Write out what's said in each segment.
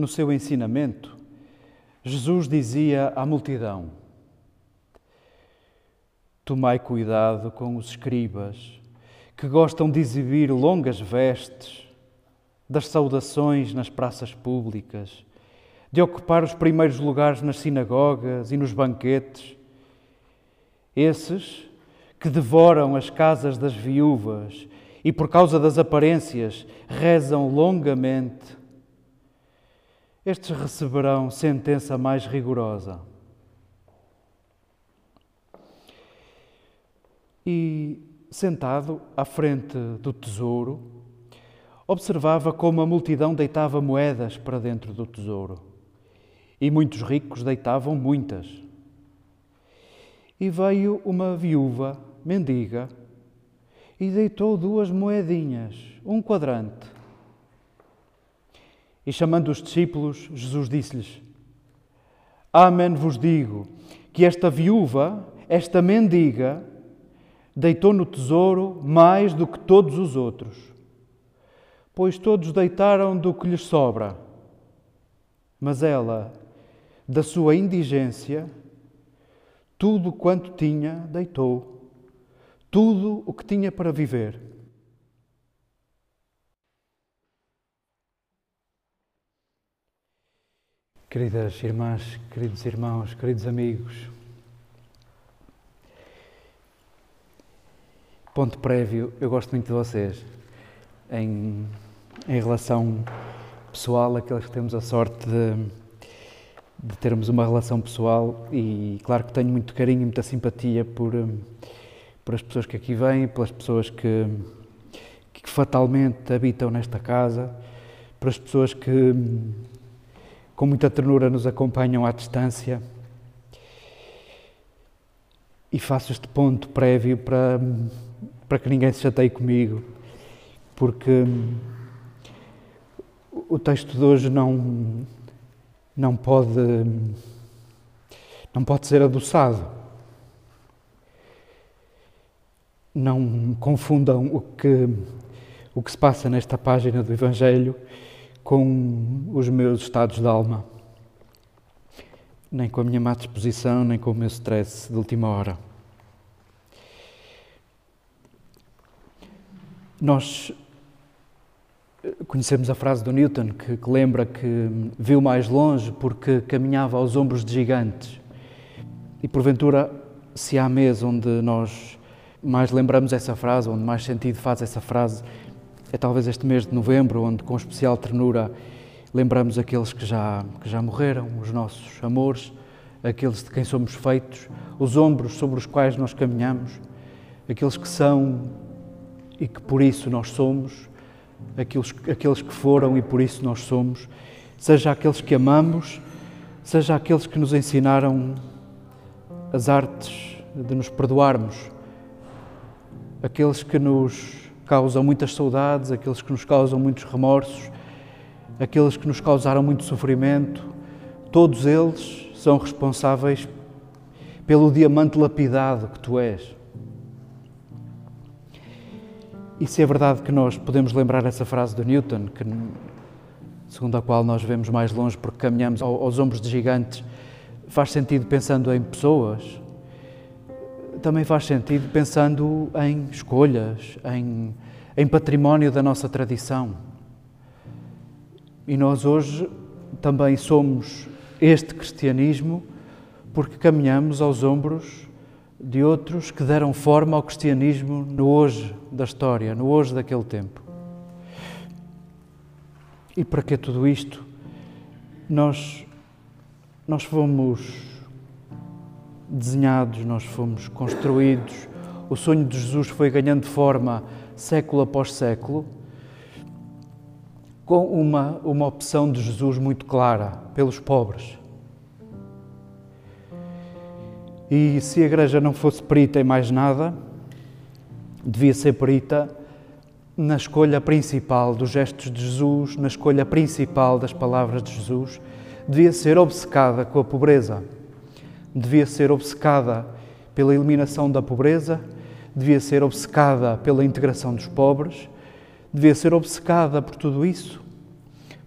no seu ensinamento, Jesus dizia à multidão: Tomai cuidado com os escribas que gostam de exibir longas vestes, das saudações nas praças públicas, de ocupar os primeiros lugares nas sinagogas e nos banquetes. Esses que devoram as casas das viúvas e, por causa das aparências, rezam longamente estes receberão sentença mais rigorosa. E, sentado à frente do tesouro, observava como a multidão deitava moedas para dentro do tesouro. E muitos ricos deitavam muitas. E veio uma viúva, mendiga, e deitou duas moedinhas, um quadrante. E chamando os discípulos, Jesus disse-lhes: Amém vos digo que esta viúva, esta mendiga, deitou no tesouro mais do que todos os outros, pois todos deitaram do que lhes sobra. Mas ela, da sua indigência, tudo quanto tinha, deitou, tudo o que tinha para viver. Queridas irmãs, queridos irmãos, queridos amigos, ponto prévio, eu gosto muito de vocês. Em, em relação pessoal, aqueles que temos a sorte de, de, termos uma relação pessoal, e claro que tenho muito carinho e muita simpatia por, por as pessoas que aqui vêm, pelas pessoas que, que fatalmente habitam nesta casa, pelas pessoas que com muita ternura nos acompanham à distância. E faço este ponto prévio para, para que ninguém se chateie comigo, porque o texto de hoje não, não, pode, não pode ser adoçado. Não confundam o que, o que se passa nesta página do Evangelho com os meus estados de alma, nem com a minha má disposição, nem com o meu stress de última hora. Nós eh, conhecemos a frase do Newton que, que, lembra que viu mais longe porque caminhava aos ombros de gigantes. E porventura, se há mês onde nós mais lembramos essa frase, onde mais sentido faz essa frase, é talvez este mês de novembro, onde com especial ternura lembramos aqueles que já, que já morreram, os nossos amores, aqueles de quem somos feitos, os ombros sobre os quais nós caminhamos, aqueles que são e que por isso nós somos, aqueles, aqueles que foram e por isso nós somos, seja aqueles que amamos, seja aqueles que nos ensinaram as artes de nos perdoarmos, aqueles que nos causam muitas saudades, aqueles que nos causam muitos remorsos, aqueles que nos causaram muito sofrimento, todos eles são responsáveis pelo diamante lapidado que tu és. E se é verdade que nós podemos lembrar essa frase do Newton, que, segundo a qual nós vemos mais longe porque caminhamos aos ombros de gigantes, faz sentido pensando em pessoas, também faz sentido pensando em escolhas, em, em património da nossa tradição. E nós hoje também somos este cristianismo porque caminhamos aos ombros de outros que deram forma ao cristianismo no hoje da história, no hoje daquele tempo. E para que tudo isto? Nós, nós fomos desenhados, nós fomos construídos. O sonho de Jesus foi ganhando forma século após século, com uma, uma opção de Jesus muito clara pelos pobres. E se a Igreja não fosse perita em mais nada, devia ser perita na escolha principal dos gestos de Jesus, na escolha principal das palavras de Jesus, devia ser obcecada com a pobreza devia ser obcecada pela eliminação da pobreza, devia ser obcecada pela integração dos pobres, devia ser obcecada por tudo isso,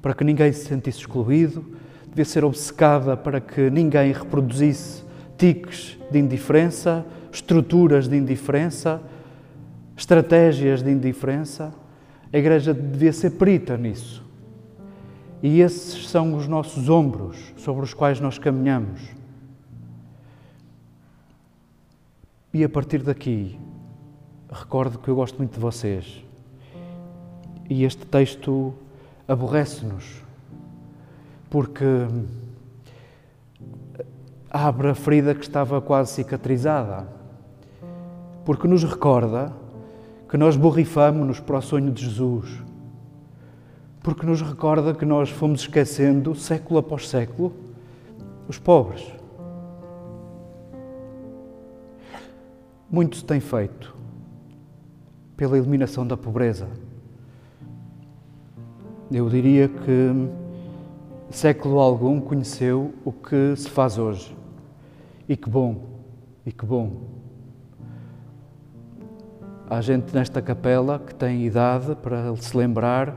para que ninguém se sentisse excluído, devia ser obcecada para que ninguém reproduzisse tiques de indiferença, estruturas de indiferença, estratégias de indiferença. A Igreja devia ser perita nisso. E esses são os nossos ombros sobre os quais nós caminhamos. E a partir daqui, recordo que eu gosto muito de vocês. E este texto aborrece-nos, porque abre a ferida que estava quase cicatrizada, porque nos recorda que nós borrifamos-nos para o sonho de Jesus, porque nos recorda que nós fomos esquecendo, século após século, os pobres. Muito se tem feito pela eliminação da pobreza. Eu diria que século algum conheceu o que se faz hoje. E que bom, e que bom. Há gente nesta capela que tem idade para se lembrar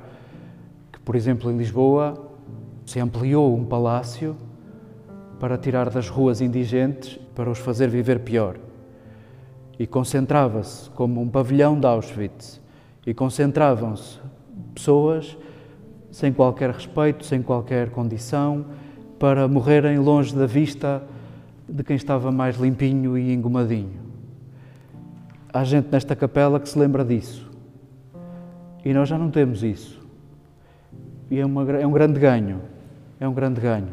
que, por exemplo, em Lisboa se ampliou um palácio para tirar das ruas indigentes para os fazer viver pior. E concentrava-se como um pavilhão de Auschwitz. E concentravam-se pessoas sem qualquer respeito, sem qualquer condição, para morrerem longe da vista de quem estava mais limpinho e engomadinho. Há gente nesta capela que se lembra disso. E nós já não temos isso. E é, uma, é um grande ganho. É um grande ganho.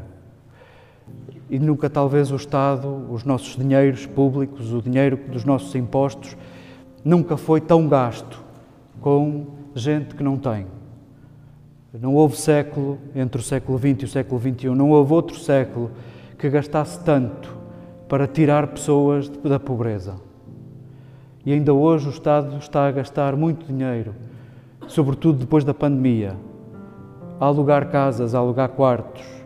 E nunca, talvez, o Estado, os nossos dinheiros públicos, o dinheiro dos nossos impostos, nunca foi tão gasto com gente que não tem. Não houve século, entre o século XX e o século XXI, não houve outro século que gastasse tanto para tirar pessoas da pobreza. E ainda hoje o Estado está a gastar muito dinheiro, sobretudo depois da pandemia, a alugar casas, a alugar quartos,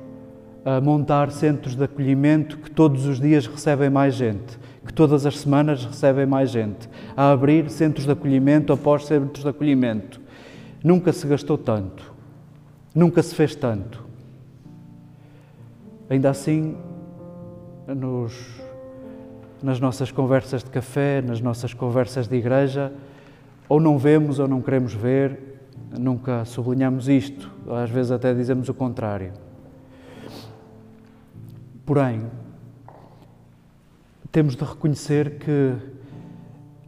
a montar centros de acolhimento que todos os dias recebem mais gente, que todas as semanas recebem mais gente, a abrir centros de acolhimento após centros de acolhimento. Nunca se gastou tanto. Nunca se fez tanto. Ainda assim, nos, nas nossas conversas de café, nas nossas conversas de igreja, ou não vemos ou não queremos ver, nunca sublinhamos isto, às vezes até dizemos o contrário. Porém, temos de reconhecer que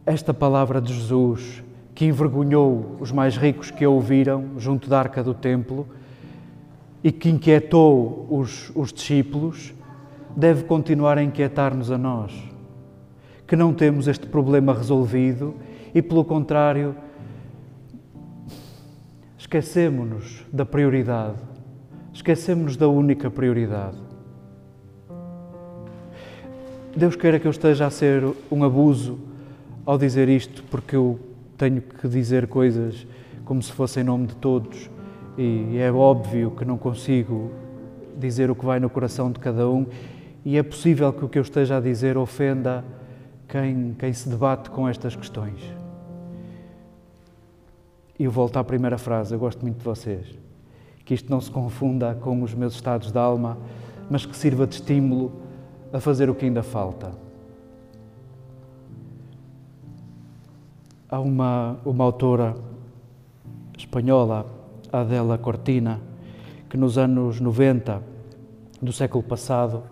esta palavra de Jesus, que envergonhou os mais ricos que a ouviram junto da arca do templo, e que inquietou os, os discípulos, deve continuar a inquietar-nos a nós. Que não temos este problema resolvido e, pelo contrário, esquecemos-nos da prioridade, esquecemos-nos da única prioridade. Deus queira que eu esteja a ser um abuso ao dizer isto, porque eu tenho que dizer coisas como se fossem em nome de todos e é óbvio que não consigo dizer o que vai no coração de cada um e é possível que o que eu esteja a dizer ofenda quem, quem se debate com estas questões. E eu volto à primeira frase, eu gosto muito de vocês. Que isto não se confunda com os meus estados de alma, mas que sirva de estímulo a fazer o que ainda falta. Há uma, uma autora espanhola, Adela Cortina, que nos anos 90 do século passado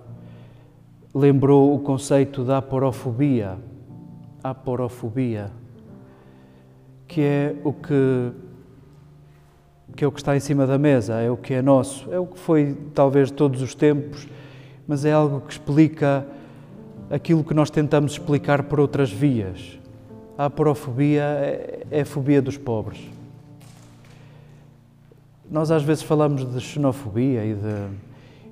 lembrou o conceito da aporofobia. Aporofobia, que é o que que é o que está em cima da mesa, é o que é nosso, é o que foi talvez todos os tempos, mas é algo que explica aquilo que nós tentamos explicar por outras vias. A aporofobia é, é a fobia dos pobres. Nós às vezes falamos de xenofobia e de,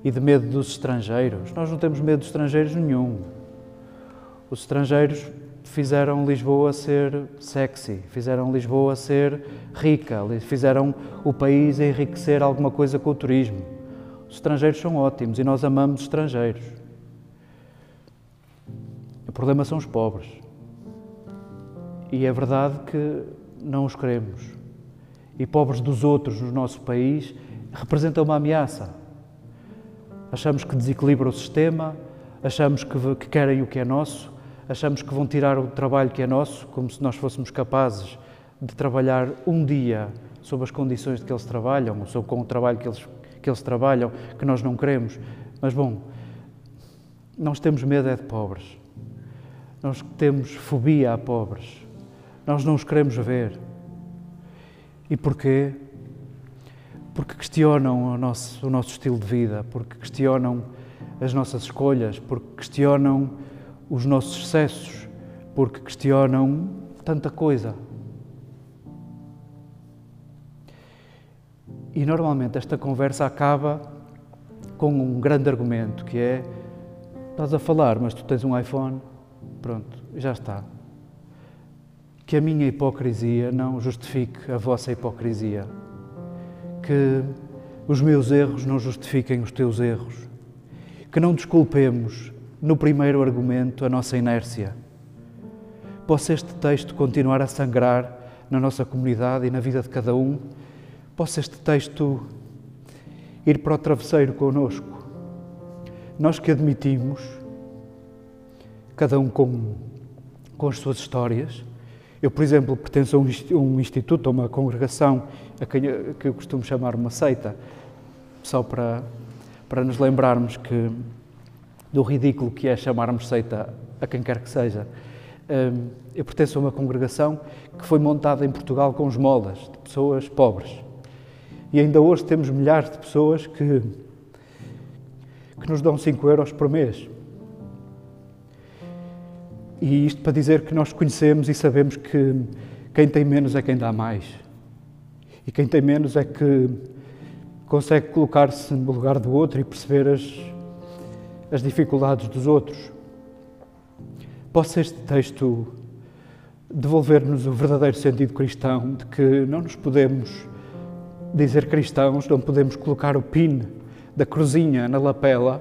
e de medo dos estrangeiros. Nós não temos medo dos estrangeiros nenhum. Os estrangeiros fizeram Lisboa ser sexy, fizeram Lisboa ser rica, fizeram o país enriquecer alguma coisa com o turismo. Os estrangeiros são ótimos e nós amamos estrangeiros. O problema são os pobres. E é verdade que não os queremos e pobres dos outros no nosso país representa uma ameaça. Achamos que desequilibra o sistema, achamos que, que querem o que é nosso, achamos que vão tirar o trabalho que é nosso, como se nós fôssemos capazes de trabalhar um dia sob as condições de que eles trabalham, ou com o trabalho que eles, que eles trabalham, que nós não queremos. Mas, bom, nós temos medo é de pobres. Nós temos fobia a pobres. Nós não os queremos ver. E porquê? Porque questionam o nosso, o nosso estilo de vida, porque questionam as nossas escolhas, porque questionam os nossos excessos, porque questionam tanta coisa. E normalmente esta conversa acaba com um grande argumento que é: estás a falar, mas tu tens um iPhone, pronto, já está. Que a minha hipocrisia não justifique a vossa hipocrisia. Que os meus erros não justifiquem os teus erros. Que não desculpemos no primeiro argumento a nossa inércia. Possa este texto continuar a sangrar na nossa comunidade e na vida de cada um. Possa este texto ir para o travesseiro conosco. Nós que admitimos, cada um com, com as suas histórias. Eu, por exemplo, pertenço a um instituto, a uma congregação, a quem eu, que eu costumo chamar uma seita, só para, para nos lembrarmos que do ridículo que é chamarmos seita a quem quer que seja. Hum, eu pertenço a uma congregação que foi montada em Portugal com esmolas de pessoas pobres. E ainda hoje temos milhares de pessoas que, que nos dão 5 euros por mês. E isto para dizer que nós conhecemos e sabemos que quem tem menos é quem dá mais. E quem tem menos é que consegue colocar-se no lugar do outro e perceber as, as dificuldades dos outros. Possa este texto devolver-nos o verdadeiro sentido cristão de que não nos podemos dizer cristãos, não podemos colocar o pin da cruzinha na lapela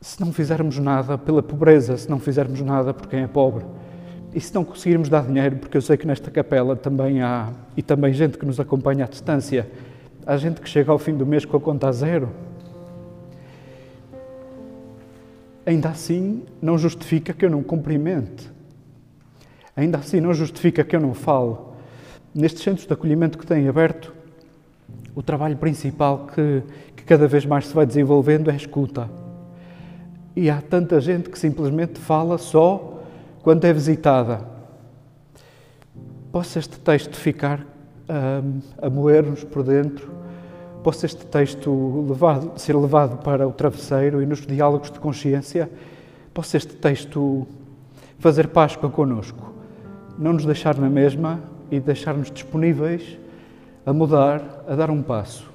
se não fizermos nada pela pobreza, se não fizermos nada por quem é pobre. E se não conseguirmos dar dinheiro, porque eu sei que nesta capela também há, e também gente que nos acompanha à distância, há gente que chega ao fim do mês com a conta a zero ainda assim não justifica que eu não cumprimente. Ainda assim não justifica que eu não fale. Nestes centros de acolhimento que têm aberto, o trabalho principal que, que cada vez mais se vai desenvolvendo é a escuta. E há tanta gente que simplesmente fala só quando é visitada. Possa este texto ficar um, a moer-nos por dentro possa este texto levado, ser levado para o travesseiro e nos diálogos de consciência, possa este texto fazer Páscoa connosco, não nos deixar na mesma e deixar-nos disponíveis a mudar, a dar um passo.